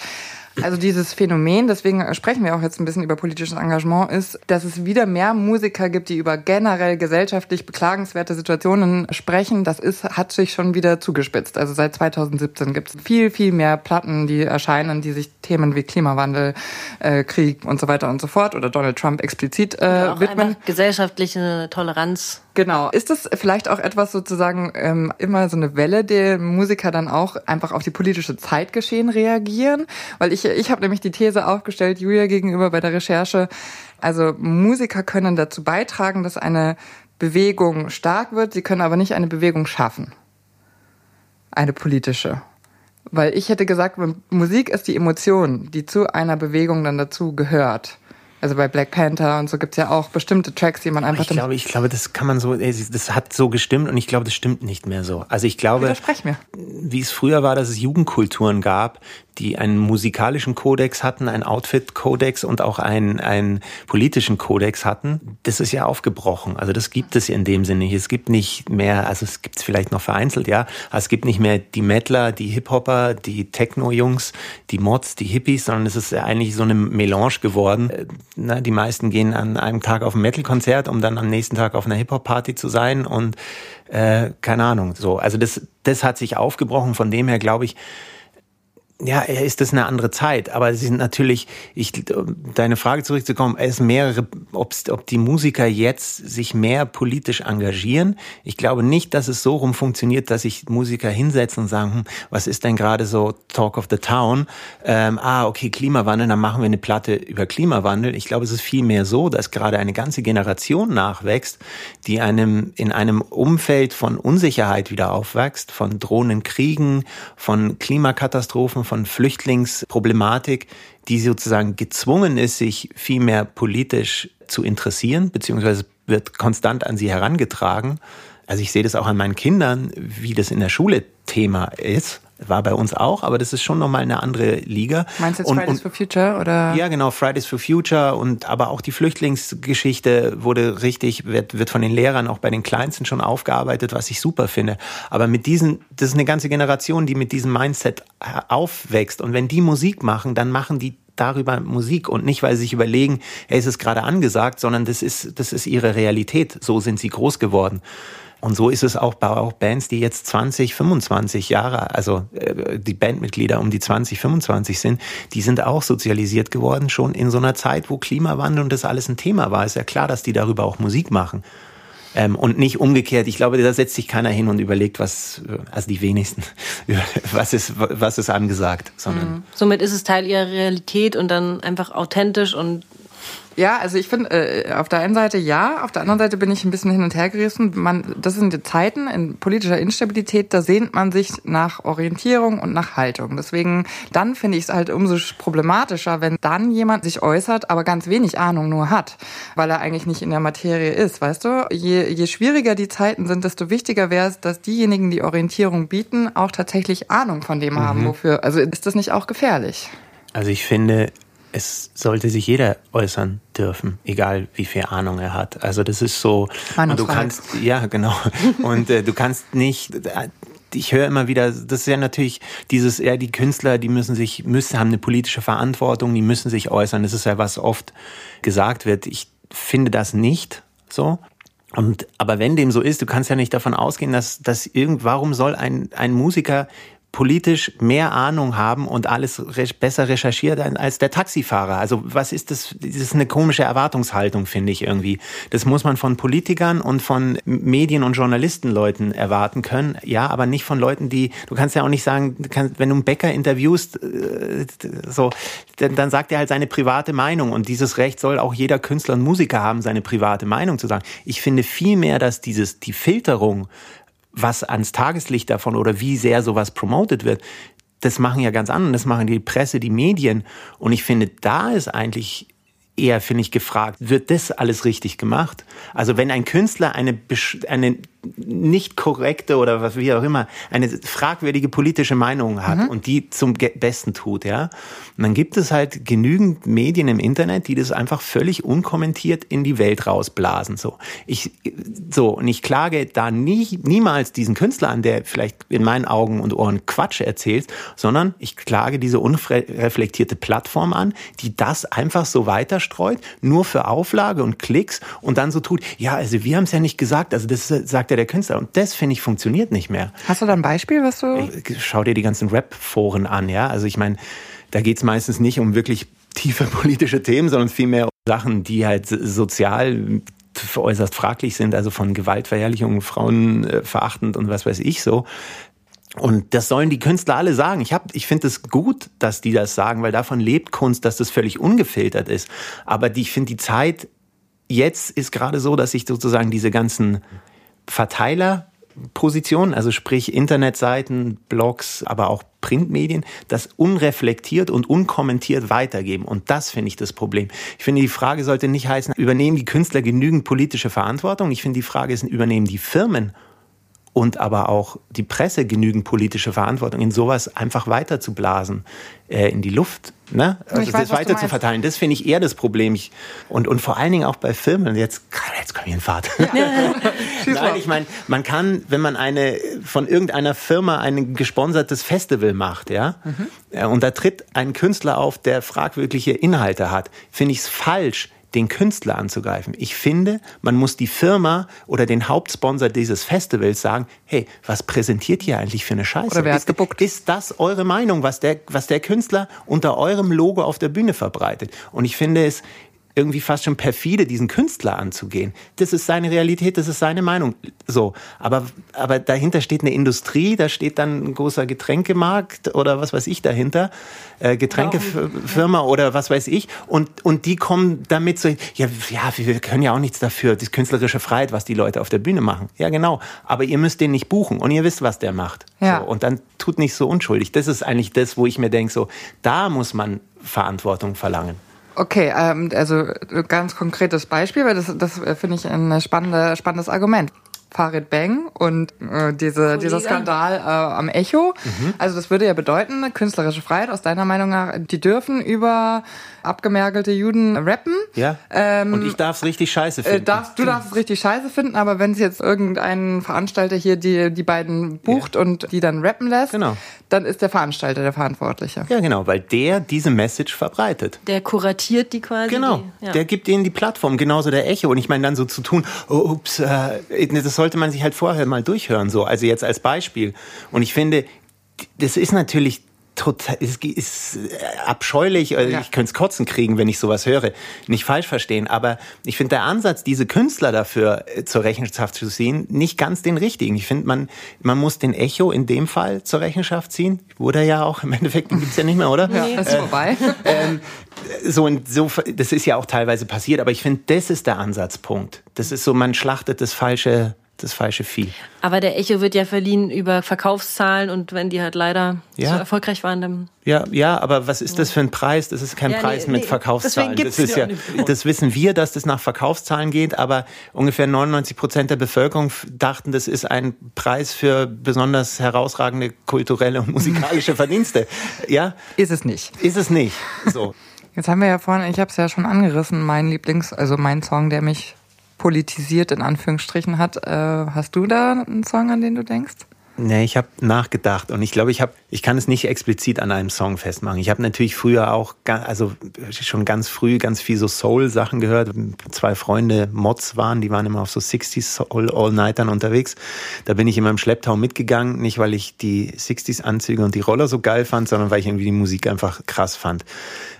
Also dieses Phänomen, deswegen sprechen wir auch jetzt ein bisschen über politisches Engagement, ist, dass es wieder mehr Musiker gibt, die über generell gesellschaftlich beklagenswerte Situationen sprechen. Das ist, hat sich schon wieder zugespitzt. Also seit 2017 gibt es viel, viel mehr Platten, die erscheinen, die sich Themen wie Klimawandel, äh, Krieg und so weiter und so fort oder Donald Trump explizit äh, widmen. Gesellschaftliche Toleranz. Genau. Ist das vielleicht auch etwas sozusagen ähm, immer so eine Welle, der Musiker dann auch einfach auf die politische Zeitgeschehen reagieren? Weil ich, ich habe nämlich die These aufgestellt, Julia gegenüber bei der Recherche, also Musiker können dazu beitragen, dass eine Bewegung stark wird, sie können aber nicht eine Bewegung schaffen. Eine politische. Weil ich hätte gesagt, Musik ist die Emotion, die zu einer Bewegung dann dazu gehört. Also bei Black Panther und so gibt's ja auch bestimmte Tracks, die man einfach. Ich glaube, ich glaube, das kann man so, das hat so gestimmt und ich glaube, das stimmt nicht mehr so. Also ich glaube, mir. wie es früher war, dass es Jugendkulturen gab, die einen musikalischen Kodex hatten, einen Outfit-Kodex und auch einen, einen politischen Kodex hatten, das ist ja aufgebrochen. Also das gibt es in dem Sinne nicht. Es gibt nicht mehr, also es gibt es vielleicht noch vereinzelt, ja, es gibt nicht mehr die Mettler, die Hip-Hopper, die Techno-Jungs, die Mods, die Hippies, sondern es ist eigentlich so eine Melange geworden. Na, die meisten gehen an einem Tag auf ein Metal-Konzert, um dann am nächsten Tag auf einer Hip-Hop-Party zu sein und äh, keine Ahnung, so. Also das, das hat sich aufgebrochen. Von dem her glaube ich, ja, ist das eine andere Zeit, aber sie sind natürlich, ich, deine Frage zurückzukommen, es mehrere, ob die Musiker jetzt sich mehr politisch engagieren. Ich glaube nicht, dass es so rum funktioniert, dass sich Musiker hinsetzen und sagen, hm, was ist denn gerade so Talk of the Town? Ähm, ah, okay, Klimawandel, dann machen wir eine Platte über Klimawandel. Ich glaube, es ist vielmehr so, dass gerade eine ganze Generation nachwächst, die einem in einem Umfeld von Unsicherheit wieder aufwächst, von drohenden Kriegen, von Klimakatastrophen, von Flüchtlingsproblematik, die sozusagen gezwungen ist, sich viel mehr politisch zu interessieren, beziehungsweise wird konstant an sie herangetragen. Also ich sehe das auch an meinen Kindern, wie das in der Schule Thema ist war bei uns auch, aber das ist schon nochmal eine andere Liga. Meinst du jetzt und, Fridays und, for Future oder? Ja, genau, Fridays for Future und aber auch die Flüchtlingsgeschichte wurde richtig, wird, wird von den Lehrern auch bei den Kleinsten schon aufgearbeitet, was ich super finde. Aber mit diesen, das ist eine ganze Generation, die mit diesem Mindset aufwächst. Und wenn die Musik machen, dann machen die darüber Musik und nicht, weil sie sich überlegen, hey, ist es gerade angesagt, sondern das ist, das ist ihre Realität. So sind sie groß geworden. Und so ist es auch bei auch Bands, die jetzt 20, 25 Jahre, also äh, die Bandmitglieder um die 20, 25 sind, die sind auch sozialisiert geworden, schon in so einer Zeit, wo Klimawandel und das alles ein Thema war. Ist ja klar, dass die darüber auch Musik machen. Ähm, und nicht umgekehrt. Ich glaube, da setzt sich keiner hin und überlegt, was, also die wenigsten, was ist, was ist angesagt, sondern. Mhm. Somit ist es Teil ihrer Realität und dann einfach authentisch und ja, also ich finde, äh, auf der einen Seite ja, auf der anderen Seite bin ich ein bisschen hin und her gerissen. Man, das sind die Zeiten in politischer Instabilität, da sehnt man sich nach Orientierung und nach Haltung. Deswegen, dann finde ich es halt umso problematischer, wenn dann jemand sich äußert, aber ganz wenig Ahnung nur hat, weil er eigentlich nicht in der Materie ist, weißt du? Je, je schwieriger die Zeiten sind, desto wichtiger wäre es, dass diejenigen, die Orientierung bieten, auch tatsächlich Ahnung von dem mhm. haben, wofür. Also ist das nicht auch gefährlich? Also ich finde, es sollte sich jeder äußern dürfen, egal wie viel Ahnung er hat. Also das ist so, und du kannst, ja genau, und äh, du kannst nicht, äh, ich höre immer wieder, das ist ja natürlich dieses, ja, die Künstler, die müssen sich, müssen, haben eine politische Verantwortung, die müssen sich äußern. Das ist ja, was oft gesagt wird. Ich finde das nicht so. Und, aber wenn dem so ist, du kannst ja nicht davon ausgehen, dass, dass irgend, warum soll ein, ein Musiker politisch mehr Ahnung haben und alles besser recherchiert als der Taxifahrer. Also was ist das? Das ist eine komische Erwartungshaltung, finde ich irgendwie. Das muss man von Politikern und von Medien- und Journalistenleuten erwarten können. Ja, aber nicht von Leuten, die, du kannst ja auch nicht sagen, wenn du einen Bäcker interviewst, äh, so, dann, dann sagt er halt seine private Meinung und dieses Recht soll auch jeder Künstler und Musiker haben, seine private Meinung zu sagen. Ich finde vielmehr, dass dieses, die Filterung was ans Tageslicht davon oder wie sehr sowas promotet wird, das machen ja ganz andere, das machen die Presse, die Medien. Und ich finde, da ist eigentlich eher, finde ich, gefragt, wird das alles richtig gemacht? Also wenn ein Künstler eine, eine nicht korrekte oder was wie auch immer, eine fragwürdige politische Meinung hat mhm. und die zum Besten tut, ja. Und dann gibt es halt genügend Medien im Internet, die das einfach völlig unkommentiert in die Welt rausblasen, so. Ich, so, und ich klage da nie, niemals diesen Künstler an, der vielleicht in meinen Augen und Ohren Quatsch erzählt, sondern ich klage diese unreflektierte Plattform an, die das einfach so weiterstreut, nur für Auflage und Klicks und dann so tut, ja, also wir haben es ja nicht gesagt, also das sagt ja der Künstler. Und das, finde ich, funktioniert nicht mehr. Hast du da ein Beispiel, was du. Schau dir die ganzen Rap-Foren an, ja. Also ich meine, da geht es meistens nicht um wirklich tiefe politische Themen, sondern vielmehr um Sachen, die halt sozial äußerst fraglich sind, also von Gewaltverherrlichung, Frauen äh, verachtend und was weiß ich so. Und das sollen die Künstler alle sagen. Ich, hab, ich finde es gut, dass die das sagen, weil davon lebt Kunst, dass das völlig ungefiltert ist. Aber die, ich finde, die Zeit jetzt ist gerade so, dass sich sozusagen diese ganzen Verteilerposition, also sprich Internetseiten, Blogs, aber auch Printmedien, das unreflektiert und unkommentiert weitergeben. Und das finde ich das Problem. Ich finde, die Frage sollte nicht heißen, übernehmen die Künstler genügend politische Verantwortung? Ich finde, die Frage ist, übernehmen die Firmen und aber auch die Presse genügend politische Verantwortung, in sowas einfach weiterzublasen, äh, in die Luft, ne? Also weiß, das weiter zu verteilen. Das finde ich eher das Problem. Ich, und, und vor allen Dingen auch bei Filmen. Jetzt, jetzt komm ich in Fahrt. Nein, ich meine, man kann, wenn man eine von irgendeiner Firma ein gesponsertes Festival macht, ja, mhm. Äh, und da tritt ein Künstler auf, der fragwürdige Inhalte hat, finde ich es falsch, den Künstler anzugreifen. Ich finde, man muss die Firma oder den Hauptsponsor dieses Festivals sagen, hey, was präsentiert ihr eigentlich für eine Scheiße? Oder wer hat gebuckt? Ist das eure Meinung, was der, was der Künstler unter eurem Logo auf der Bühne verbreitet? Und ich finde es irgendwie fast schon perfide, diesen Künstler anzugehen. Das ist seine Realität, das ist seine Meinung. So. Aber, aber dahinter steht eine Industrie, da steht dann ein großer Getränkemarkt oder was weiß ich dahinter, äh, Getränkefirma oder was weiß ich. Und, und die kommen damit so, ja, ja, wir können ja auch nichts dafür, die künstlerische Freiheit, was die Leute auf der Bühne machen. Ja, genau. Aber ihr müsst den nicht buchen und ihr wisst, was der macht. Ja. So. Und dann tut nicht so unschuldig. Das ist eigentlich das, wo ich mir denke, so, da muss man Verantwortung verlangen. Okay, ähm, also ganz konkretes Beispiel, weil das, das finde ich ein spannende, spannendes Argument. Farid Bang und äh, diese, dieser Skandal äh, am Echo. Mhm. Also das würde ja bedeuten, künstlerische Freiheit aus deiner Meinung nach, die dürfen über abgemergelte Juden rappen. Ja. Ähm, und ich darf es richtig scheiße äh, finden. Äh, darfst, du darfst es richtig scheiße finden, aber wenn es jetzt irgendein Veranstalter hier die, die beiden bucht ja. und die dann rappen lässt, genau. dann ist der Veranstalter der Verantwortliche. Ja, genau, weil der diese Message verbreitet. Der kuratiert die quasi. Genau, die, ja. der gibt ihnen die Plattform, genauso der Echo. Und ich meine dann so zu tun, oh, ups, äh, das sollte man sich halt vorher mal durchhören, so. Also jetzt als Beispiel. Und ich finde, das ist natürlich total, ist, ist äh, abscheulich. Also ja. Ich könnte es kotzen kriegen, wenn ich sowas höre. Nicht falsch verstehen. Aber ich finde der Ansatz, diese Künstler dafür äh, zur Rechenschaft zu ziehen, nicht ganz den richtigen. Ich finde, man, man muss den Echo in dem Fall zur Rechenschaft ziehen. Wurde ja auch, im Endeffekt gibt's ja nicht mehr, oder? Ja, das ist äh, vorbei. Ähm, so und so, das ist ja auch teilweise passiert. Aber ich finde, das ist der Ansatzpunkt. Das ist so, man schlachtet das falsche das falsche Vieh. Aber der Echo wird ja verliehen über Verkaufszahlen und wenn die halt leider ja. so erfolgreich waren, dann. Ja, ja, aber was ist das für ein Preis? Das ist kein ja, Preis nee, mit nee, Verkaufszahlen. Das ist ja, das wissen wir, dass das nach Verkaufszahlen geht, aber ungefähr 99 Prozent der Bevölkerung dachten, das ist ein Preis für besonders herausragende kulturelle und musikalische Verdienste. Ja? Ist es nicht. Ist es nicht. So. Jetzt haben wir ja vorhin, ich habe es ja schon angerissen, mein Lieblings, also mein Song, der mich politisiert in Anführungsstrichen hat. Äh, hast du da einen Song, an den du denkst? Nee, ich habe nachgedacht und ich glaube, ich habe, ich kann es nicht explizit an einem Song festmachen. Ich habe natürlich früher auch, also schon ganz früh ganz viel so Soul-Sachen gehört. Zwei Freunde Mods waren, die waren immer auf so 60s Soul All-Nightern unterwegs. Da bin ich immer im Schlepptau mitgegangen, nicht weil ich die 60s Anzüge und die Roller so geil fand, sondern weil ich irgendwie die Musik einfach krass fand.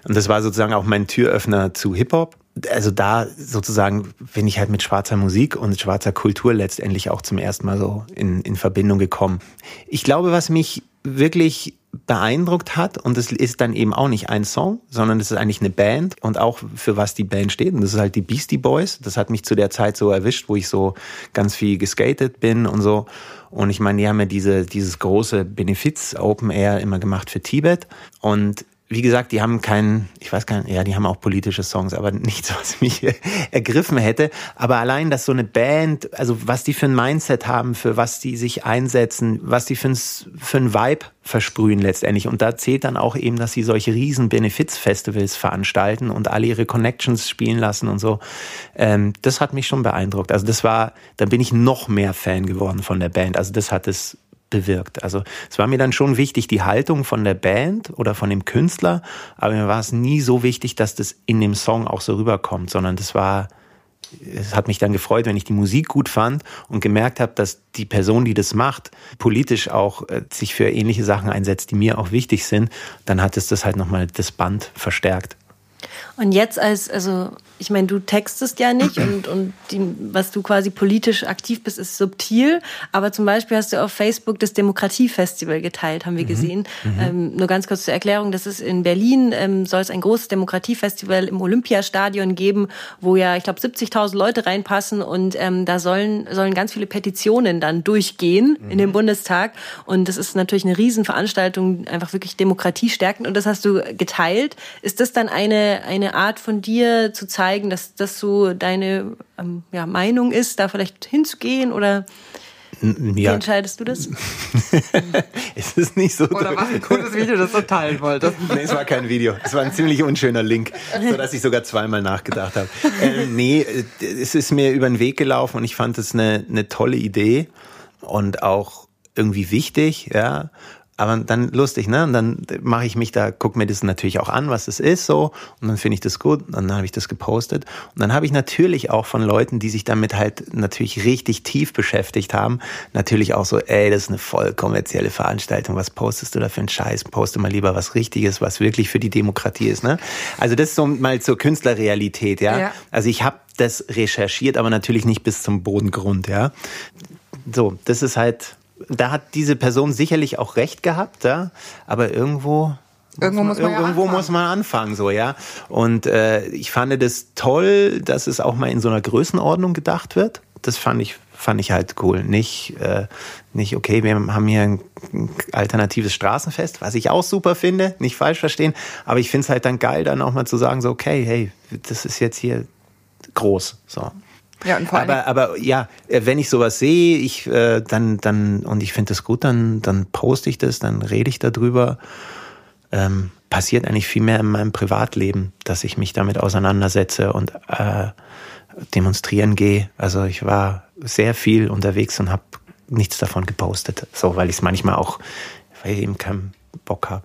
Und das war sozusagen auch mein Türöffner zu Hip-Hop also da sozusagen bin ich halt mit schwarzer Musik und schwarzer Kultur letztendlich auch zum ersten Mal so in, in Verbindung gekommen. Ich glaube, was mich wirklich beeindruckt hat und es ist dann eben auch nicht ein Song, sondern es ist eigentlich eine Band und auch für was die Band steht und das ist halt die Beastie Boys. Das hat mich zu der Zeit so erwischt, wo ich so ganz viel geskatet bin und so. Und ich meine, die haben ja diese, dieses große Benefiz Open Air immer gemacht für Tibet und wie gesagt, die haben keinen, ich weiß gar nicht, ja, die haben auch politische Songs, aber nichts, was mich ergriffen hätte. Aber allein, dass so eine Band, also was die für ein Mindset haben, für was die sich einsetzen, was die für ein, für ein Vibe versprühen letztendlich. Und da zählt dann auch eben, dass sie solche riesen Benefits-Festivals veranstalten und alle ihre Connections spielen lassen und so. Ähm, das hat mich schon beeindruckt. Also das war, da bin ich noch mehr Fan geworden von der Band. Also das hat es bewirkt. Also es war mir dann schon wichtig, die Haltung von der Band oder von dem Künstler, aber mir war es nie so wichtig, dass das in dem Song auch so rüberkommt, sondern das war, es hat mich dann gefreut, wenn ich die Musik gut fand und gemerkt habe, dass die Person, die das macht, politisch auch äh, sich für ähnliche Sachen einsetzt, die mir auch wichtig sind, dann hat es das halt nochmal das Band verstärkt. Und jetzt als, also ich meine, du textest ja nicht und, und die, was du quasi politisch aktiv bist, ist subtil. Aber zum Beispiel hast du auf Facebook das Demokratiefestival geteilt, haben wir mhm. gesehen. Mhm. Ähm, nur ganz kurz zur Erklärung, das ist in Berlin, ähm, soll es ein großes Demokratiefestival im Olympiastadion geben, wo ja, ich glaube, 70.000 Leute reinpassen und ähm, da sollen, sollen ganz viele Petitionen dann durchgehen mhm. in den Bundestag. Und das ist natürlich eine Riesenveranstaltung, einfach wirklich Demokratie stärken. Und das hast du geteilt. Ist das dann eine, eine Art von dir zu zeigen, zeigen, dass das so deine ähm, ja, Meinung ist, da vielleicht hinzugehen oder ja. Wie entscheidest du das? es ist nicht so. Oder was ein cooles Video, das du teilen wolltest. nee, es war kein Video. Es war ein ziemlich unschöner Link, sodass ich sogar zweimal nachgedacht habe. Äh, nee, es ist mir über den Weg gelaufen und ich fand es eine, eine tolle Idee und auch irgendwie wichtig, ja aber dann lustig, ne? Und dann mache ich mich da, guck mir das natürlich auch an, was es ist, so. Und dann finde ich das gut. Und dann habe ich das gepostet. Und dann habe ich natürlich auch von Leuten, die sich damit halt natürlich richtig tief beschäftigt haben, natürlich auch so, ey, das ist eine voll kommerzielle Veranstaltung. Was postest du da für einen Scheiß? Poste mal lieber was Richtiges, was wirklich für die Demokratie ist, ne? Also das ist so mal zur Künstlerrealität, ja. ja. Also ich habe das recherchiert, aber natürlich nicht bis zum Bodengrund, ja. So, das ist halt da hat diese Person sicherlich auch recht gehabt, ja, aber irgendwo Irgendwo muss man, irgendwo ja muss man anfangen, so ja. Und äh, ich fand das toll, dass es auch mal in so einer Größenordnung gedacht wird. Das fand ich fand ich halt cool. Nicht äh, nicht okay, wir haben hier ein alternatives Straßenfest, was ich auch super finde, nicht falsch verstehen. Aber ich finde es halt dann geil, dann auch mal zu sagen so okay, hey, das ist jetzt hier groß, so. Ja, und vor allem aber, aber ja, äh, wenn ich sowas sehe, ich äh, dann dann und ich finde das gut, dann dann poste ich das, dann rede ich darüber. Ähm, passiert eigentlich viel mehr in meinem Privatleben, dass ich mich damit auseinandersetze und äh, demonstrieren gehe. Also ich war sehr viel unterwegs und habe nichts davon gepostet, so weil ich es manchmal auch, weil ich eben keinen Bock habe.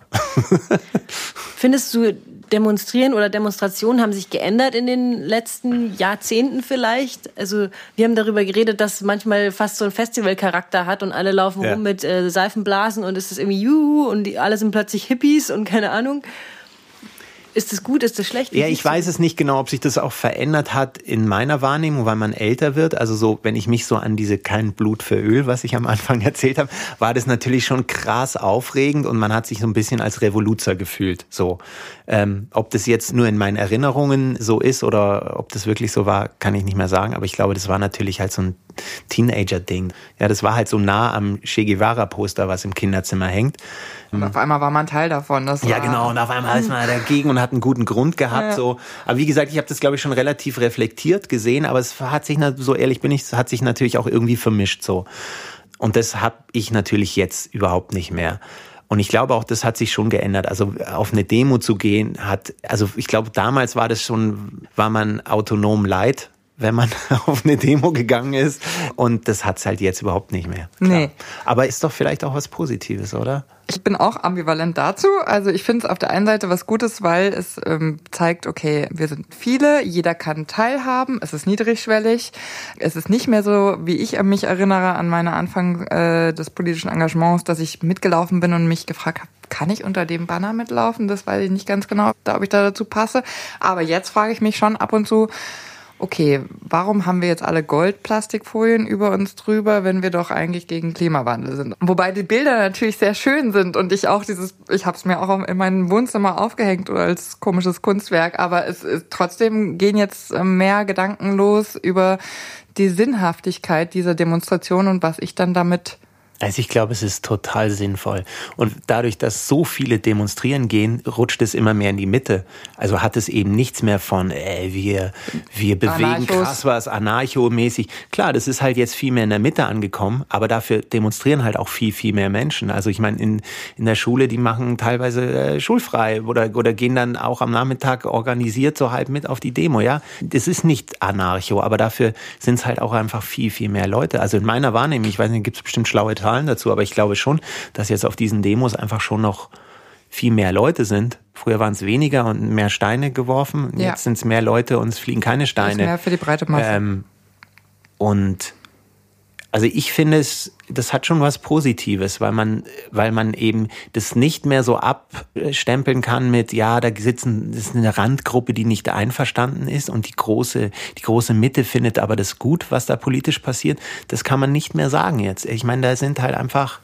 Findest du Demonstrieren oder Demonstrationen haben sich geändert in den letzten Jahrzehnten vielleicht. Also wir haben darüber geredet, dass manchmal fast so ein Festivalcharakter hat und alle laufen ja. rum mit äh, Seifenblasen und es ist irgendwie juhu und die, alle sind plötzlich Hippies und keine Ahnung. Ist das gut, ist das schlecht? Wie ja, ich weiß es nicht genau, ob sich das auch verändert hat in meiner Wahrnehmung, weil man älter wird. Also so, wenn ich mich so an diese kein Blut für Öl, was ich am Anfang erzählt habe, war das natürlich schon krass aufregend und man hat sich so ein bisschen als Revoluzer gefühlt. So, ähm, ob das jetzt nur in meinen Erinnerungen so ist oder ob das wirklich so war, kann ich nicht mehr sagen. Aber ich glaube, das war natürlich halt so ein Teenager-Ding. Ja, das war halt so nah am Che Guevara-Poster, was im Kinderzimmer hängt. Und auf einmal war man Teil davon. Das ja, genau. Und auf einmal ist man dagegen und hat einen guten Grund gehabt. Ja. So. Aber wie gesagt, ich habe das, glaube ich, schon relativ reflektiert gesehen. Aber es hat sich, so ehrlich bin ich, es hat sich natürlich auch irgendwie vermischt. so. Und das habe ich natürlich jetzt überhaupt nicht mehr. Und ich glaube auch, das hat sich schon geändert. Also auf eine Demo zu gehen hat, also ich glaube, damals war das schon, war man autonom leid, wenn man auf eine Demo gegangen ist. Und das hat's halt jetzt überhaupt nicht mehr. Klar. Nee. Aber ist doch vielleicht auch was Positives, oder? Ich bin auch ambivalent dazu. Also ich finde es auf der einen Seite was Gutes, weil es ähm, zeigt, okay, wir sind viele, jeder kann teilhaben, es ist niedrigschwellig, es ist nicht mehr so, wie ich mich erinnere an meine Anfang äh, des politischen Engagements, dass ich mitgelaufen bin und mich gefragt habe, kann ich unter dem Banner mitlaufen? Das weiß ich nicht ganz genau, ob ich da dazu passe. Aber jetzt frage ich mich schon ab und zu, okay, warum haben wir jetzt alle Goldplastikfolien über uns drüber, wenn wir doch eigentlich gegen Klimawandel sind? Wobei die Bilder natürlich sehr schön sind und ich auch dieses, ich habe es mir auch in meinem Wohnzimmer aufgehängt oder als komisches Kunstwerk, aber es ist trotzdem gehen jetzt äh, mehr Gedanken los über die Sinnhaftigkeit dieser Demonstration und was ich dann damit also ich glaube, es ist total sinnvoll. Und dadurch, dass so viele demonstrieren gehen, rutscht es immer mehr in die Mitte. Also hat es eben nichts mehr von, ey, wir, wir bewegen Anarchos. krass was, anarcho-mäßig. Klar, das ist halt jetzt viel mehr in der Mitte angekommen, aber dafür demonstrieren halt auch viel, viel mehr Menschen. Also ich meine, in, in der Schule, die machen teilweise äh, schulfrei oder, oder gehen dann auch am Nachmittag organisiert so halb mit auf die Demo, ja. Das ist nicht anarcho, aber dafür sind es halt auch einfach viel, viel mehr Leute. Also in meiner Wahrnehmung, ich weiß nicht, gibt es bestimmt schlaue Zahlen dazu, aber ich glaube schon, dass jetzt auf diesen Demos einfach schon noch viel mehr Leute sind. Früher waren es weniger und mehr Steine geworfen. Ja. Jetzt sind es mehr Leute und es fliegen keine Steine. Das ist mehr für die breite Masse. Ähm, und also ich finde es, das hat schon was Positives, weil man, weil man eben das nicht mehr so abstempeln kann mit, ja, da sitzen, das ist eine Randgruppe, die nicht einverstanden ist und die große, die große Mitte findet aber das gut, was da politisch passiert. Das kann man nicht mehr sagen jetzt. Ich meine, da sind halt einfach,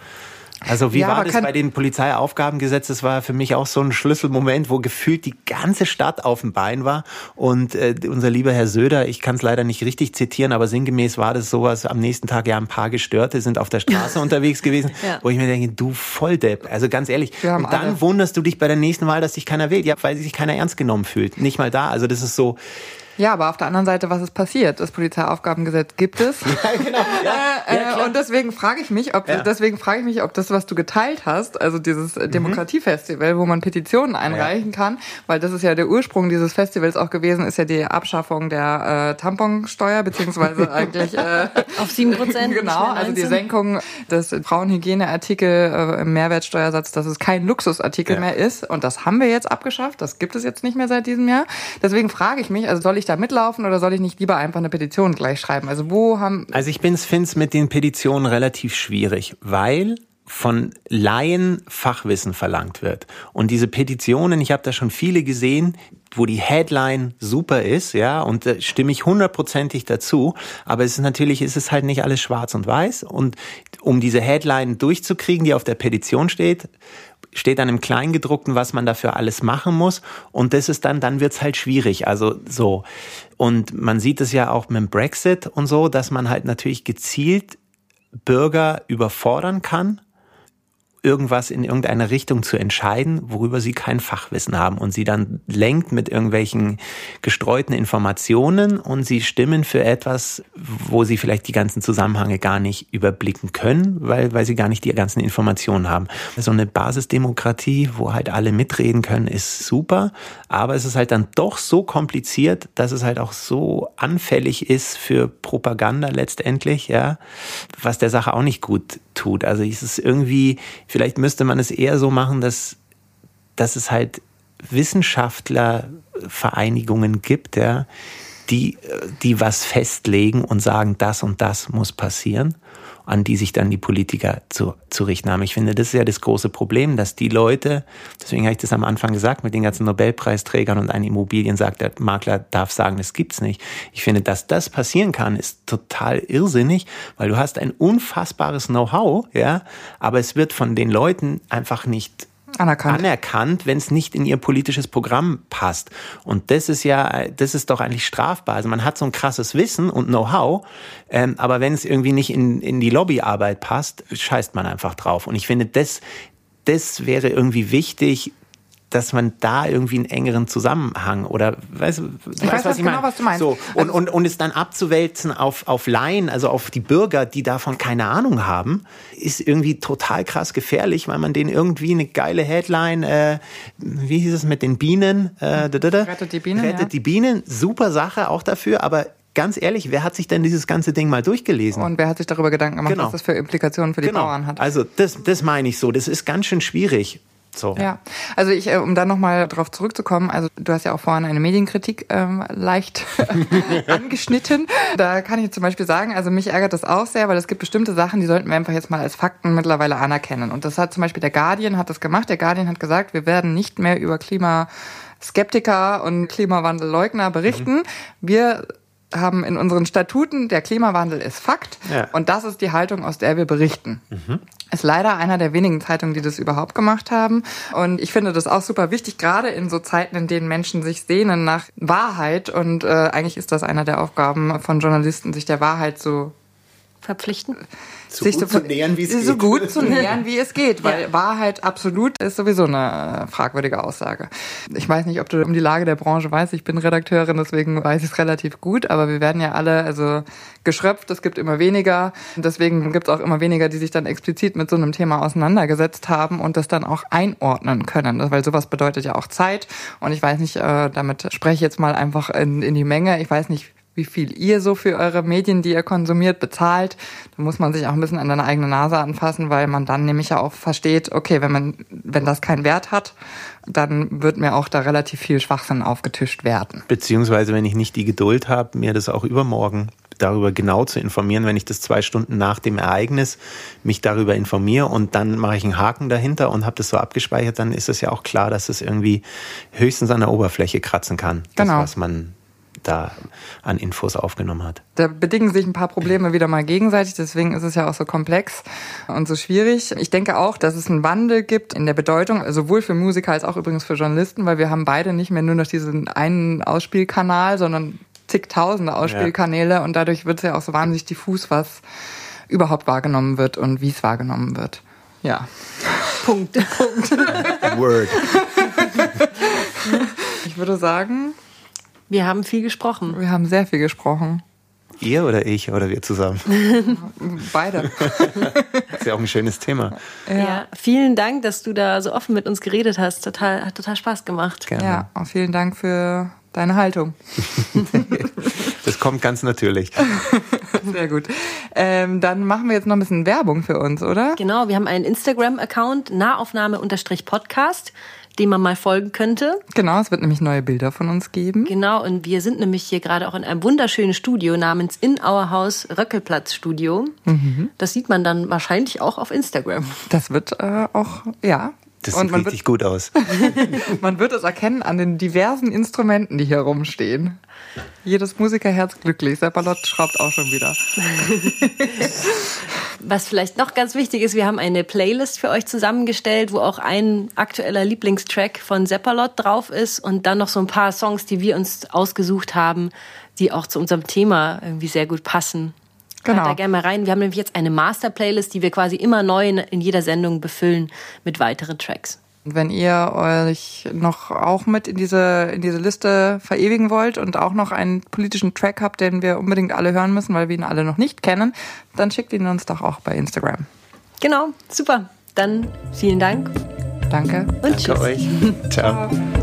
also wie ja, war das bei den Polizeiaufgabengesetz? Das war für mich auch so ein Schlüsselmoment, wo gefühlt die ganze Stadt auf dem Bein war. Und äh, unser lieber Herr Söder, ich kann es leider nicht richtig zitieren, aber sinngemäß war das sowas, am nächsten Tag ja ein paar Gestörte sind auf der Straße unterwegs gewesen, ja. wo ich mir denke, du Volldepp. Also ganz ehrlich. Und dann alle. wunderst du dich bei der nächsten Wahl, dass dich keiner wählt. Ja, weil sich keiner ernst genommen fühlt. Nicht mal da. Also das ist so, ja, aber auf der anderen Seite, was ist passiert? Das Polizeiaufgabengesetz gibt es. Ja, genau. Ja, äh, ja, und deswegen frage ich mich, ob ja. deswegen frage ich mich, ob das, was du geteilt hast, also dieses mhm. Demokratiefestival, wo man Petitionen einreichen kann, weil das ist ja der Ursprung dieses Festivals auch gewesen, ist ja die Abschaffung der äh, Tamponsteuer, beziehungsweise eigentlich äh, auf sieben Prozent. genau, also die Senkung des Frauenhygieneartikel äh, im Mehrwertsteuersatz, dass es kein Luxusartikel mehr ist. Und das haben wir jetzt abgeschafft. Das gibt es jetzt nicht mehr seit diesem Jahr. Deswegen frage ich mich, also soll ich da mitlaufen oder soll ich nicht lieber einfach eine Petition gleich schreiben? Also wo haben... Also ich finde es mit den Petitionen relativ schwierig, weil von Laien Fachwissen verlangt wird. Und diese Petitionen, ich habe da schon viele gesehen, wo die Headline super ist, ja, und da stimme ich hundertprozentig dazu. Aber es ist natürlich, ist es halt nicht alles schwarz und weiß. Und um diese Headline durchzukriegen, die auf der Petition steht, steht dann im Kleingedruckten, was man dafür alles machen muss. Und das ist dann, dann wird's halt schwierig. Also so. Und man sieht es ja auch mit dem Brexit und so, dass man halt natürlich gezielt Bürger überfordern kann irgendwas in irgendeine Richtung zu entscheiden, worüber sie kein Fachwissen haben und sie dann lenkt mit irgendwelchen gestreuten Informationen und sie stimmen für etwas, wo sie vielleicht die ganzen Zusammenhänge gar nicht überblicken können, weil, weil sie gar nicht die ganzen Informationen haben. So eine Basisdemokratie, wo halt alle mitreden können, ist super, aber es ist halt dann doch so kompliziert, dass es halt auch so anfällig ist für Propaganda letztendlich, ja, was der Sache auch nicht gut tut. Also es ist irgendwie, vielleicht müsste man es eher so machen, dass, dass es halt Wissenschaftlervereinigungen gibt, ja, die, die was festlegen und sagen, das und das muss passieren an die sich dann die Politiker zu, zu richten haben. Ich finde, das ist ja das große Problem, dass die Leute, deswegen habe ich das am Anfang gesagt, mit den ganzen Nobelpreisträgern und ein Immobilien sagt, der Makler darf sagen, das gibt's nicht. Ich finde, dass das passieren kann, ist total irrsinnig, weil du hast ein unfassbares Know-how, ja, aber es wird von den Leuten einfach nicht anerkannt, anerkannt wenn es nicht in ihr politisches Programm passt. Und das ist ja, das ist doch eigentlich strafbar. Also man hat so ein krasses Wissen und Know-how, ähm, aber wenn es irgendwie nicht in, in die Lobbyarbeit passt, scheißt man einfach drauf. Und ich finde, das, das wäre irgendwie wichtig, dass man da irgendwie einen engeren Zusammenhang oder weißt du, ich weiß, was ich genau, meine? was du meinst. So, und, also, und, und es dann abzuwälzen auf, auf Laien, also auf die Bürger, die davon keine Ahnung haben, ist irgendwie total krass gefährlich, weil man denen irgendwie eine geile Headline, äh, wie hieß es mit den Bienen? Äh, Rettet die Bienen. Rettet ja. die Bienen, super Sache auch dafür, aber ganz ehrlich, wer hat sich denn dieses ganze Ding mal durchgelesen? Und wer hat sich darüber Gedanken gemacht, genau. was das für Implikationen für die genau. Bauern hat? Also das, das meine ich so. Das ist ganz schön schwierig. So. Ja, also ich, äh, um dann nochmal darauf zurückzukommen, also du hast ja auch vorhin eine Medienkritik ähm, leicht angeschnitten. Da kann ich zum Beispiel sagen, also mich ärgert das auch sehr, weil es gibt bestimmte Sachen, die sollten wir einfach jetzt mal als Fakten mittlerweile anerkennen. Und das hat zum Beispiel der Guardian hat das gemacht. Der Guardian hat gesagt, wir werden nicht mehr über Klimaskeptiker und Klimawandelleugner berichten. Mhm. Wir haben in unseren Statuten, der Klimawandel ist Fakt ja. und das ist die Haltung, aus der wir berichten. Mhm. Ist leider einer der wenigen Zeitungen, die das überhaupt gemacht haben. Und ich finde das auch super wichtig, gerade in so Zeiten, in denen Menschen sich sehnen nach Wahrheit. Und äh, eigentlich ist das einer der Aufgaben von Journalisten, sich der Wahrheit so verpflichten so sich gut so, zu nähern, wie es geht. So gut zu nähern, wie es geht, weil ja. Wahrheit absolut ist sowieso eine fragwürdige Aussage. Ich weiß nicht, ob du um die Lage der Branche weißt. Ich bin Redakteurin, deswegen weiß ich es relativ gut, aber wir werden ja alle also geschröpft, es gibt immer weniger. Deswegen gibt es auch immer weniger, die sich dann explizit mit so einem Thema auseinandergesetzt haben und das dann auch einordnen können. Weil sowas bedeutet ja auch Zeit. Und ich weiß nicht, äh, damit spreche ich jetzt mal einfach in, in die Menge. Ich weiß nicht, wie viel ihr so für eure Medien, die ihr konsumiert, bezahlt. Da muss man sich auch ein bisschen an deine eigene Nase anfassen, weil man dann nämlich ja auch versteht, okay, wenn man, wenn das keinen Wert hat, dann wird mir auch da relativ viel Schwachsinn aufgetischt werden. Beziehungsweise, wenn ich nicht die Geduld habe, mir das auch übermorgen darüber genau zu informieren, wenn ich das zwei Stunden nach dem Ereignis mich darüber informiere und dann mache ich einen Haken dahinter und habe das so abgespeichert, dann ist es ja auch klar, dass es irgendwie höchstens an der Oberfläche kratzen kann. Genau. Das, was man da an Infos aufgenommen hat. Da bedingen sich ein paar Probleme wieder mal gegenseitig, deswegen ist es ja auch so komplex und so schwierig. Ich denke auch, dass es einen Wandel gibt in der Bedeutung, sowohl für Musiker als auch übrigens für Journalisten, weil wir haben beide nicht mehr nur noch diesen einen Ausspielkanal, sondern zigtausende Ausspielkanäle ja. und dadurch wird es ja auch so wahnsinnig diffus, was überhaupt wahrgenommen wird und wie es wahrgenommen wird. Ja. Punkt. Punkt. Word. Ich würde sagen, wir haben viel gesprochen. Wir haben sehr viel gesprochen. Ihr oder ich oder wir zusammen? Beide. das ist ja auch ein schönes Thema. Ja. ja. vielen Dank, dass du da so offen mit uns geredet hast. Total, hat total Spaß gemacht. Gerne. Ja, und vielen Dank für deine Haltung. das kommt ganz natürlich. Sehr gut. Ähm, dann machen wir jetzt noch ein bisschen Werbung für uns, oder? Genau, wir haben einen Instagram-Account, Nahaufnahme-Podcast dem man mal folgen könnte. Genau, es wird nämlich neue Bilder von uns geben. Genau, und wir sind nämlich hier gerade auch in einem wunderschönen Studio namens In Our House Röckelplatz Studio. Mhm. Das sieht man dann wahrscheinlich auch auf Instagram. Das wird äh, auch, ja, das sieht richtig wird, gut aus. man wird es erkennen an den diversen Instrumenten, die hier rumstehen. Jedes Musikerherz glücklich. Seppalot schraubt auch schon wieder. Was vielleicht noch ganz wichtig ist, wir haben eine Playlist für euch zusammengestellt, wo auch ein aktueller Lieblingstrack von Seppalot drauf ist und dann noch so ein paar Songs, die wir uns ausgesucht haben, die auch zu unserem Thema irgendwie sehr gut passen. Genau. Da gerne mal rein. Wir haben nämlich jetzt eine Master-Playlist, die wir quasi immer neu in jeder Sendung befüllen mit weiteren Tracks. Wenn ihr euch noch auch mit in diese, in diese Liste verewigen wollt und auch noch einen politischen Track habt, den wir unbedingt alle hören müssen, weil wir ihn alle noch nicht kennen, dann schickt ihn uns doch auch bei Instagram. Genau, super. Dann vielen Dank. Danke. Und Danke tschüss. euch. Ciao. Ciao.